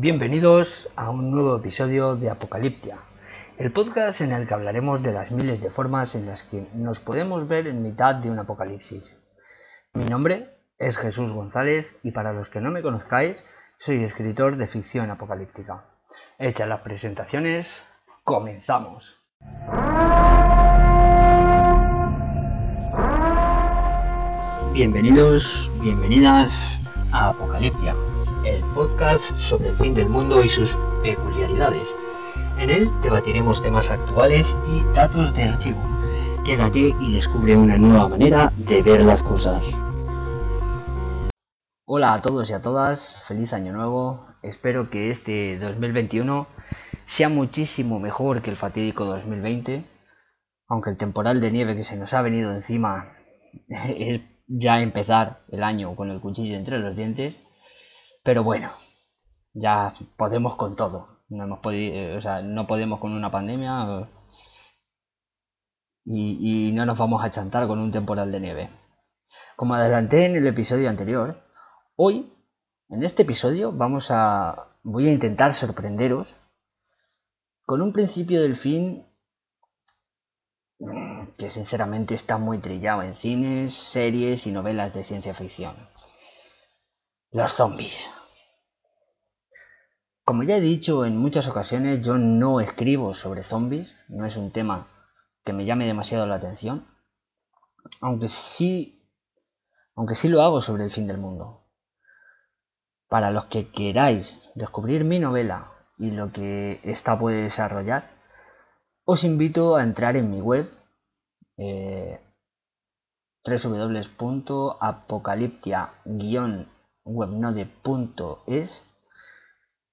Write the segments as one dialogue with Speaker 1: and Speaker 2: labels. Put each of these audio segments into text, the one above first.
Speaker 1: Bienvenidos a un nuevo episodio de Apocaliptia, el podcast en el que hablaremos de las miles de formas en las que nos podemos ver en mitad de un apocalipsis. Mi nombre es Jesús González y para los que no me conozcáis, soy escritor de ficción apocalíptica. Hechas las presentaciones, comenzamos. Bienvenidos, bienvenidas a Apocaliptia, el podcast sobre el fin del mundo y sus peculiaridades. En él debatiremos temas actuales y datos de archivo. Quédate y descubre una nueva manera de ver las cosas. Hola a todos y a todas, feliz año nuevo. Espero que este 2021 sea muchísimo mejor que el fatídico 2020, aunque el temporal de nieve que se nos ha venido encima es ya empezar el año con el cuchillo entre los dientes. Pero bueno, ya podemos con todo. No, hemos podido, eh, o sea, no podemos con una pandemia eh, y, no nos vamos a chantar con un temporal de nieve. Como adelanté en el episodio anterior, hoy, en este episodio, vamos a. voy a intentar sorprenderos con un principio del fin que sinceramente está muy trillado en cines, series y novelas de ciencia ficción. Los zombies. Como ya he dicho en muchas ocasiones, yo no escribo sobre zombies, no es un tema que me llame demasiado la atención, aunque sí, aunque sí lo hago sobre el fin del mundo. Para los que queráis descubrir mi novela y lo que ésta puede desarrollar, os invito a entrar en mi web eh, www.apocaliptia-webnode.es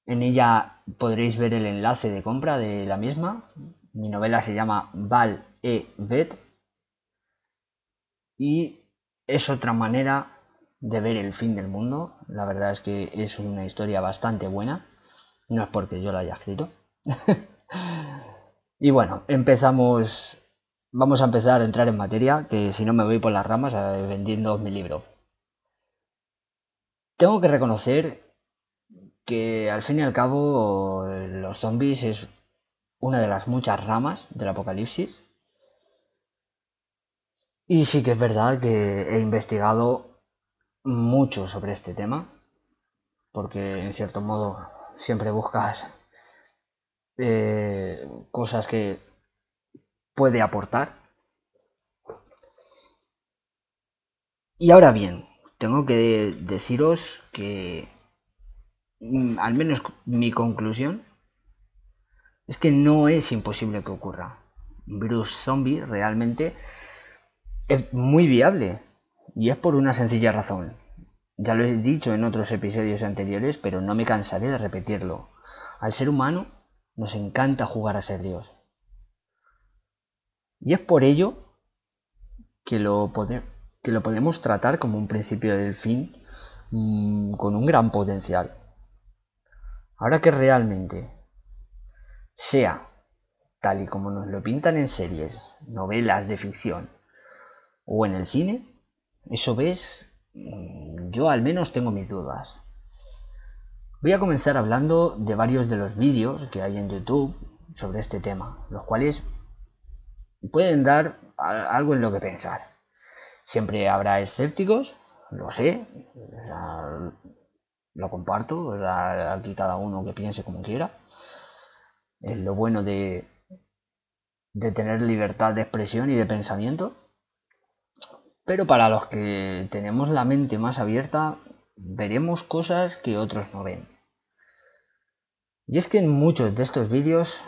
Speaker 1: en ella podréis ver el enlace de compra de la misma. Mi novela se llama Val e Bet y es otra manera de ver el fin del mundo. La verdad es que es una historia bastante buena. No es porque yo la haya escrito. y bueno, empezamos. Vamos a empezar a entrar en materia, que si no me voy por las ramas vendiendo mi libro. Tengo que reconocer que al fin y al cabo los zombies es una de las muchas ramas del apocalipsis. Y sí que es verdad que he investigado mucho sobre este tema, porque en cierto modo siempre buscas eh, cosas que puede aportar. Y ahora bien, tengo que deciros que al menos mi conclusión, es que no es imposible que ocurra. Un virus zombie realmente es muy viable y es por una sencilla razón. Ya lo he dicho en otros episodios anteriores, pero no me cansaré de repetirlo. Al ser humano nos encanta jugar a ser Dios. Y es por ello que lo, que lo podemos tratar como un principio del fin mm, con un gran potencial. Ahora que realmente sea tal y como nos lo pintan en series, novelas de ficción o en el cine, eso ves, mm, yo al menos tengo mis dudas. Voy a comenzar hablando de varios de los vídeos que hay en YouTube sobre este tema, los cuales pueden dar algo en lo que pensar. Siempre habrá escépticos, lo sé, lo comparto, aquí cada uno que piense como quiera. Es lo bueno de, de tener libertad de expresión y de pensamiento. Pero para los que tenemos la mente más abierta, veremos cosas que otros no ven. Y es que en muchos de estos vídeos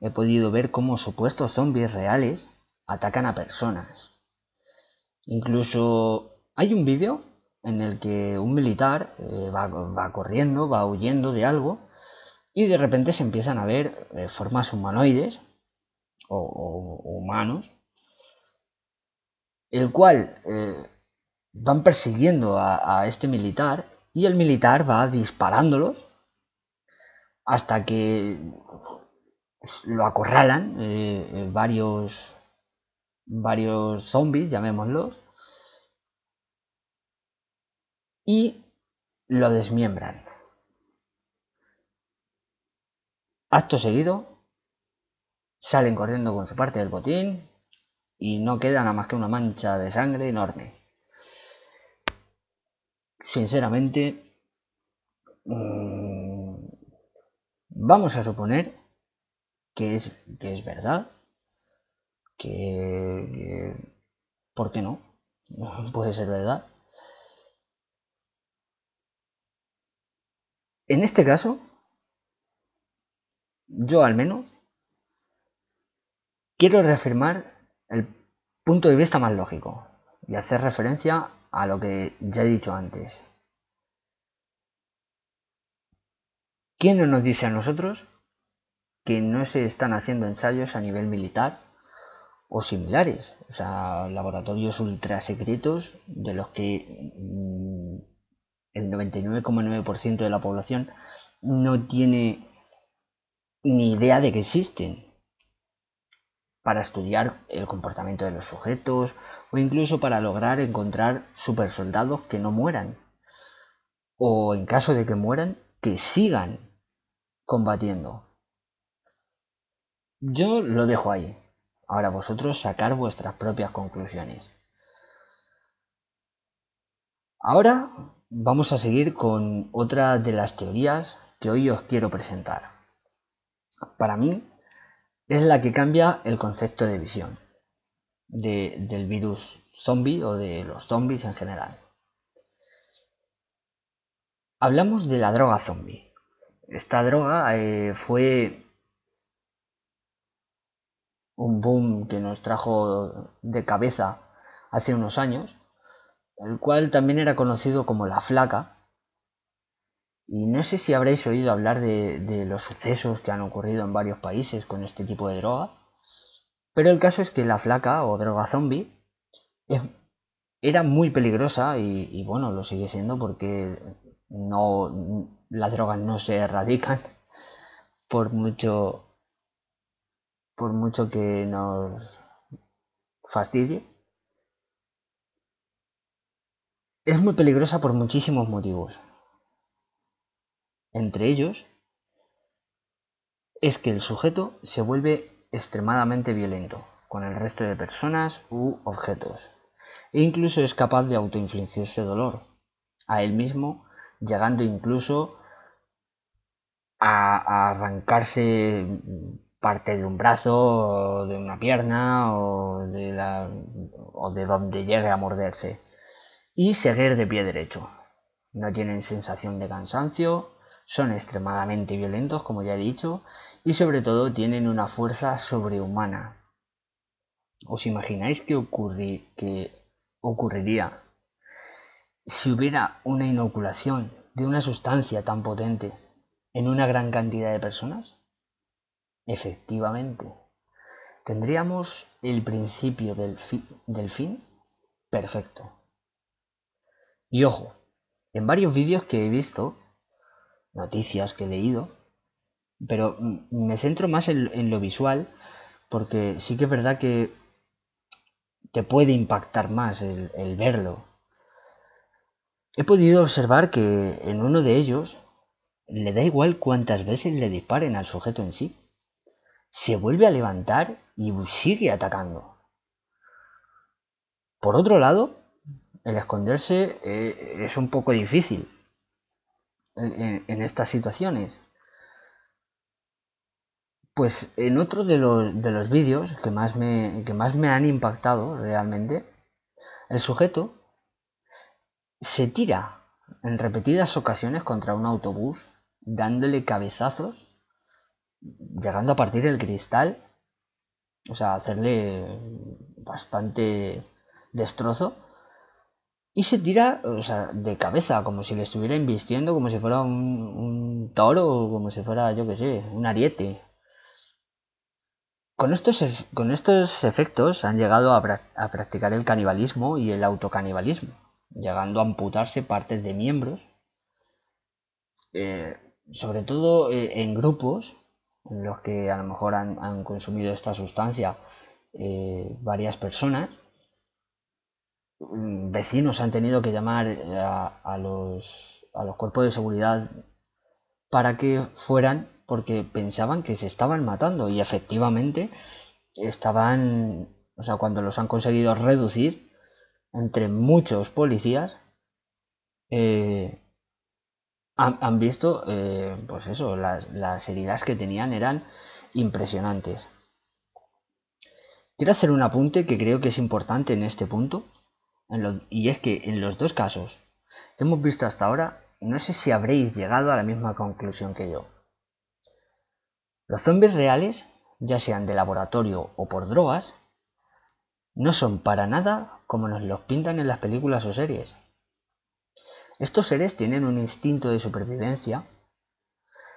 Speaker 1: he podido ver cómo supuestos zombies reales atacan a personas. Incluso hay un vídeo en el que un militar eh, va, corriendo, va huyendo de algo y de repente se empiezan a ver eh, formas humanoides o, humanos, el cual eh, van persiguiendo a, este militar y el militar va disparándolos hasta que lo acorralan varios varios zombies, llamémoslos, y lo desmiembran. acto seguido, salen corriendo con su parte del botín y no queda nada más que una mancha de sangre enorme. Sinceramente, mm, vamos a suponer que es, que es verdad, que, ¿Por qué no? Puede ser verdad. En este caso, yo al menos quiero reafirmar el punto de vista más lógico y hacer referencia a lo que ya he dicho antes. ¿Quién no nos dice a nosotros que no se están haciendo ensayos a nivel militar o similares? O sea, laboratorios ultra secretos de los que mm, 99,9% de la población no tiene ni idea de que existen para estudiar el comportamiento de los sujetos o incluso para lograr encontrar supersoldados que no mueran o en caso de que mueran que sigan combatiendo. Yo lo dejo ahí. Ahora vosotros sacar vuestras propias conclusiones. Ahora vamos a seguir con otra de las teorías que hoy os quiero presentar. Para mí es la que cambia el concepto de visión del virus zombie o de los zombies en general. Hablamos de la droga zombie. Esta droga eh, fue un boom que nos trajo de cabeza hace unos años, el cual también era conocido como la flaca, y no sé si habréis oído hablar de, los sucesos que han ocurrido en varios países con este tipo de droga. Pero el caso es que la flaca o droga zombie era muy peligrosa y, bueno, lo sigue siendo porque no las drogas no se erradican por mucho por mucho que nos fastidie. Es muy peligrosa por muchísimos motivos. Entre ellos, es que el sujeto se vuelve extremadamente violento con el resto de personas u objetos, e incluso es capaz de autoinfligirse dolor a él mismo, llegando incluso a, arrancarse parte de un brazo, o de una pierna o de, la, o de donde llegue a morderse, y seguir de pie derecho. No tienen sensación de cansancio, son extremadamente violentos, como ya he dicho, y sobre todo tienen una fuerza sobrehumana. ¿Os imagináis qué, ocurriría si hubiera una inoculación de una sustancia tan potente en una gran cantidad de personas? Efectivamente, tendríamos el principio del, fin perfecto. Y ojo, en varios vídeos que he visto noticias que he leído, pero me centro más en, lo visual porque sí que es verdad que te puede impactar más el, el verlo. He podido observar que en uno de ellos le da igual cuántas veces le disparen al sujeto en sí. Se vuelve a levantar y sigue atacando. Por otro lado, el esconderse eh, es un poco difícil, en, estas situaciones? Pues en otro de los, de los vídeos que más, me, que más me han impactado realmente, el sujeto se tira en repetidas ocasiones contra un autobús, dándole cabezazos, llegando a partir el cristal, o sea, hacerle bastante destrozo y se tira, o sea, de cabeza, como si le estuviera invistiendo, como si fuera un, toro, como si fuera, yo qué sé, un ariete. Con estos, con estos efectos han llegado a, practicar el canibalismo y el autocanibalismo, llegando a amputarse partes de miembros, eh, sobre todo eh, en grupos en los que a lo mejor han, consumido esta sustancia eh, varias personas vecinos han tenido que llamar a, los, a los cuerpos de seguridad para que fueran porque pensaban que se estaban matando y efectivamente estaban, o sea, cuando los han conseguido reducir entre muchos policías, eh, han, visto, eh, pues eso, las, las heridas que tenían eran impresionantes. Quiero hacer un apunte que creo que es importante en este punto, y es que en los dos casos que hemos visto hasta ahora, no sé si habréis llegado a la misma conclusión que yo. Los zombies reales, ya sean de laboratorio o por drogas, no son para nada como nos los pintan en las películas o series. Estos seres tienen un instinto de supervivencia,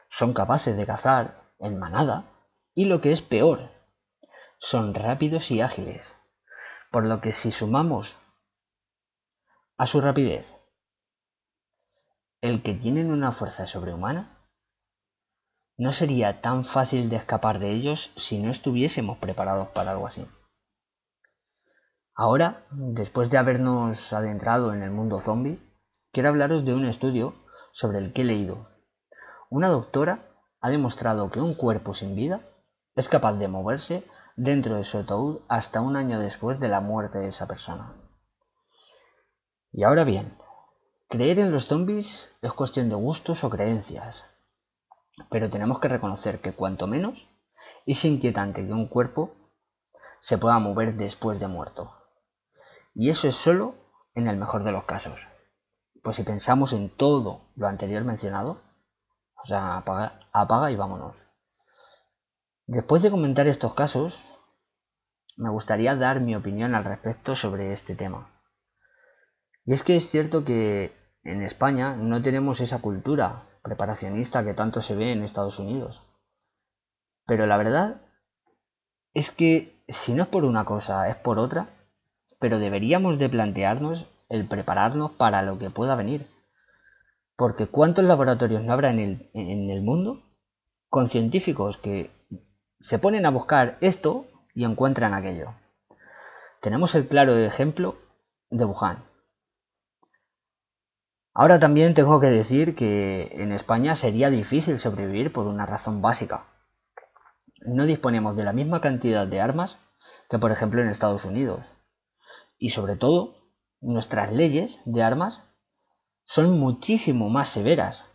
Speaker 1: son capaces de cazar en manada y lo que es peor, son rápidos y ágiles, por lo que si sumamos a su rapidez el que tienen una fuerza sobrehumana, no sería tan fácil de escapar de ellos si no estuviésemos preparados para algo así. Ahora, después de habernos adentrado en el mundo zombie, quiero hablaros de un estudio sobre el que he leído. Una doctora ha demostrado que un cuerpo sin vida es capaz de moverse dentro de su ataúd hasta un año después de la muerte de esa persona. Y ahora bien, creer en los zombies es cuestión de gustos o creencias, pero tenemos que reconocer que cuanto menos es inquietante que un cuerpo se pueda mover después de muerto. Y eso es solo en el mejor de los casos. Pues si pensamos en todo lo anterior mencionado, o sea, apaga, apaga y vámonos. Después de comentar estos casos, me gustaría dar mi opinión al respecto sobre este tema. Y es que es cierto que en España no tenemos esa cultura preparacionista que tanto se ve en Estados Unidos. Pero la verdad es que si no es por una cosa, es por otra, pero deberíamos de plantearnos el prepararnos para lo que pueda venir. Porque ¿cuántos laboratorios no habrá en el, en el mundo con científicos que se ponen a buscar esto y encuentran aquello. Tenemos el claro ejemplo de Wuhan. Ahora también tengo que decir que en España sería difícil sobrevivir por una razón básica. No disponemos de la misma cantidad de armas que por ejemplo en Estados Unidos. Y sobre todo, nuestras leyes de armas son muchísimo más severas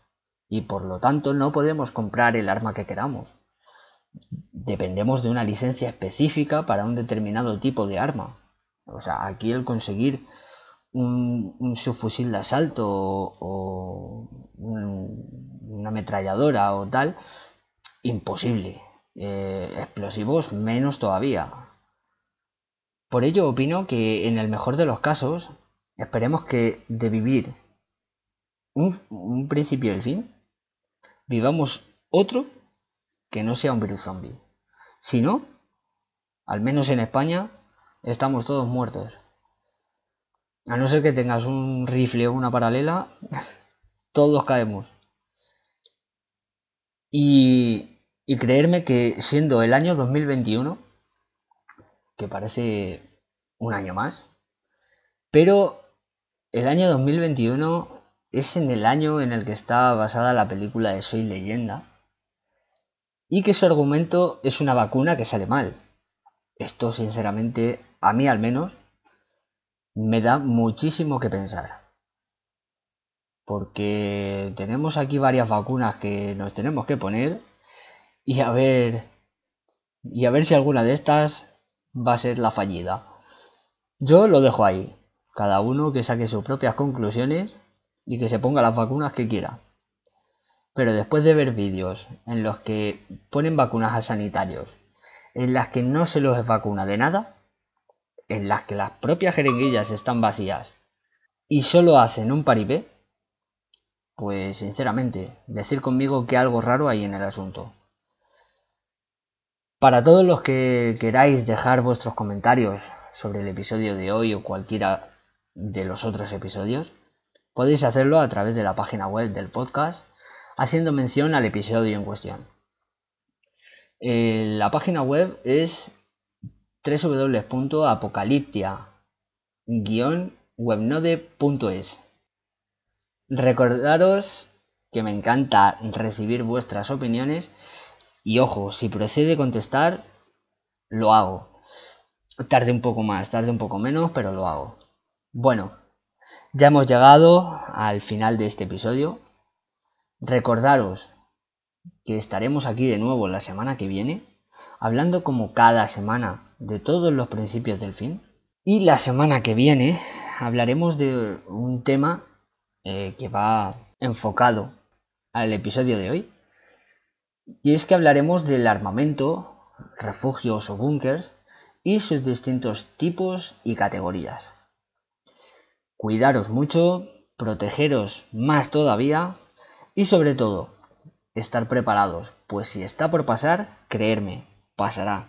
Speaker 1: y por lo tanto no podemos comprar el arma que queramos dependemos de una licencia específica para un determinado tipo de arma. O sea, aquí el conseguir un, subfusil de asalto o, una ametralladora o tal, imposible. Eh, explosivos menos todavía. Por ello opino que en el mejor de los casos esperemos que de vivir un, un principio y el fin, vivamos otro que no sea un virus zombie. Si no, al menos en España, estamos todos muertos. A no ser que tengas un rifle o una paralela, todos caemos. Y, y creerme que siendo el año 2021, que parece un año más, pero el año 2021 es en el año en el que está basada la película de Soy leyenda, y que su argumento es una vacuna que sale mal. Esto, sinceramente, a mí al menos, me da muchísimo que pensar. Porque tenemos aquí varias vacunas que nos tenemos que poner y a ver y a ver si alguna de estas va a ser la fallida. Yo lo dejo ahí. Cada uno que saque sus propias conclusiones y que se ponga las vacunas que quiera. Pero después de ver vídeos en los que ponen vacunas a sanitarios, en las que no se los vacuna de nada, en las que las propias jeringuillas están vacías y solo hacen un paripé, pues sinceramente, decir conmigo que algo raro hay en el asunto. Para todos los que queráis dejar vuestros comentarios sobre el episodio de hoy o cualquiera de los otros episodios, podéis hacerlo a través de la página web del podcast haciendo mención al episodio en cuestión. Eh, la página web es www.apocaliptia-webnode.es. Recordaros que me encanta recibir vuestras opiniones. Y ojo, si procede contestar, lo hago. Tarde un poco más, tarde un poco menos, pero lo hago. Bueno, ya hemos llegado al final de este episodio. Recordaros que estaremos aquí de nuevo la semana que viene, hablando como cada semana de todos los principios del fin. Y la semana que viene hablaremos de un tema eh, que va enfocado al episodio de hoy. Y es que hablaremos del armamento, refugios o búnkers y sus distintos tipos y categorías. Cuidaros mucho, protegeros más todavía y sobre todo, estar preparados, pues si está por pasar, creerme, pasará.